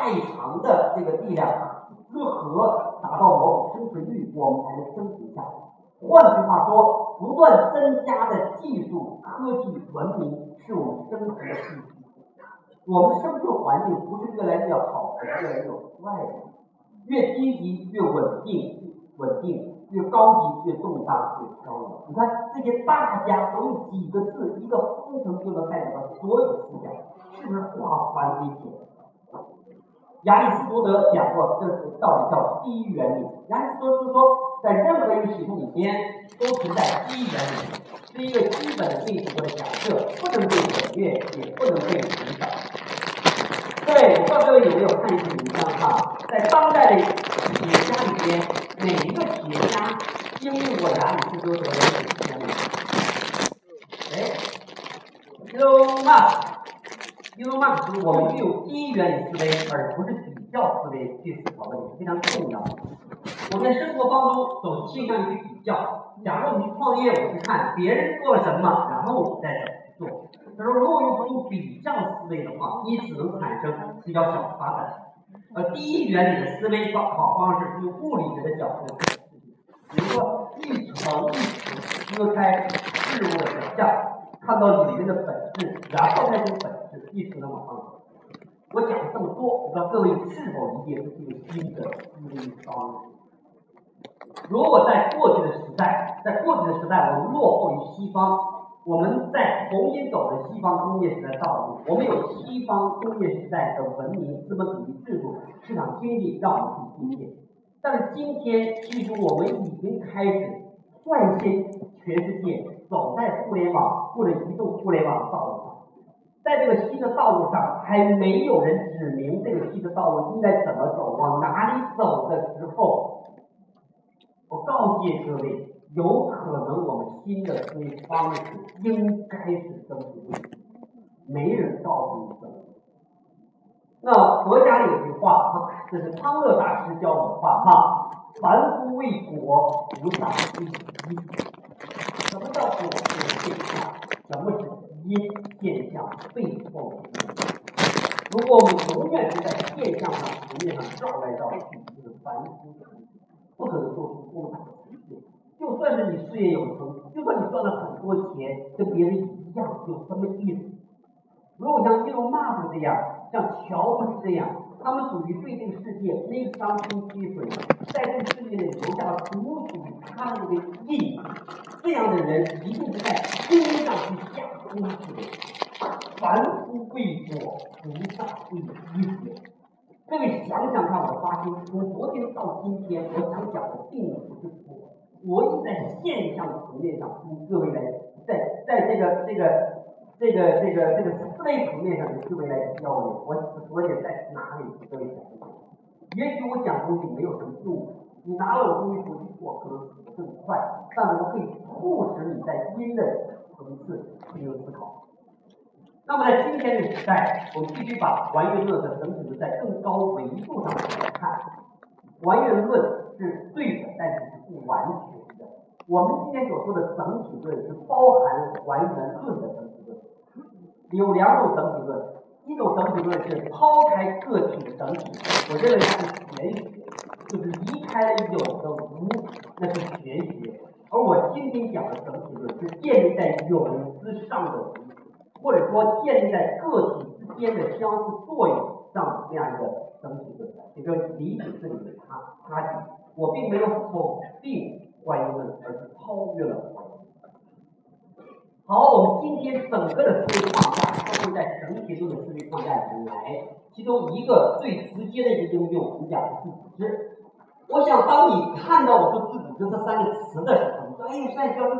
太长的这个力量如何达到某种生存率，我们才能生存下来。换句话说，不断增加的技术、科技、文明是我们生存的基础。我们生存环境不是越来越好，而是越来越坏的。越低级越稳定，稳定越高级越动荡越飘摇。你看这些大家都用几个字，一个封城就能代表所有思想，是不是化繁为简？亚里士多德讲过这个道理叫第一原理。亚里士多德说，在任何一个系统里边都存在第一原理，是一个基本的定式或者假设，不能被省略，也不能被影响。对，不知道各位有没有看一篇文章哈？在当代的企业家里边，哪一个企业家经历过亚里士多德的原理？哎，Elon 因为换词我们具有第一原理思维，而不是比较思维去思考问题，非常重要。我们在生活当中总倾向于比较。假如我们去创业，我去看别人做了什么，然后我再怎么做。他说，如果用用比较思维的话，你只能产生比较小的发展。而第一原理的思维方好方式是用物理学的角度，比如说一层一层撕开事物的表象，看到里面的本质，然后再从本质一直的往上走。我讲了这么多，不知道各位是否理解这个新的思维方式？如果在过去的时代，在过去的时代，我们落后于西方，我们在重新走的西方工业时代道路，我们有西方工业时代的文明、资本主义制度、市场经济让我们去理解。但是今天，其实我们已经开始率先全世界走在互联网或者移动互联网的道路上。在这个新的道路上，还没有人指明这个新的道路应该怎么走，往哪里走的时候。我告诫各位，有可能我们新的思维方式应该是增值，没人告诉你怎么。那佛家有句话哈，这是康乐大师教我的话哈：凡夫为果，菩萨为因。什么叫果是现象？什么是因？现象背后的。如果我们永远是在现象上、层面上绕来绕去，就是凡夫俗子。不可能做出多大的成就。就算是你事业有成，就算你赚了很多钱，跟别人一样，有什么意思？如果像伊隆马斯这样，像乔这样，他们属于对这个世界没有伤心积水，在这个世界里留下了独属于他们的印记。这样的人一定是在根上去下功夫的。凡夫为果，菩萨为因。各位想想看，我发心从昨天到今天，我想讲的并不是我，我已在现象层面上跟各位来，在在这个这个这个这个这个这一层面上的思维来交流。我我也在哪里？各位想一想，也许我讲东西没有什么用，你拿了我东西回去做，可能死得更快，但我可以促使你在新的层次进行思考。那么在今天的时代，我们必须把还原论的整体论在更高维度上来看。还原论是对的，但是是不完全的。我们今天所说的整体论是包含还原论的整体。有两种整体论，一种整体论是抛开个体的整体，我认为是玄学，就是离开了有的无，那是玄学。而我今天讲的整体论是建立在有之上的无。或者说建立在个体之间的相互作用上这样一个整体论，也就是理解这里的差差距。我并没有否定还原论，而是超越了还原。好，我们今天整个的思维框架都会在整体中的思维框架里面来。其中一个最直接的一个应用，我们讲自组织。我想当你看到我说自组织这三个词的时候，你说哎，帅哥，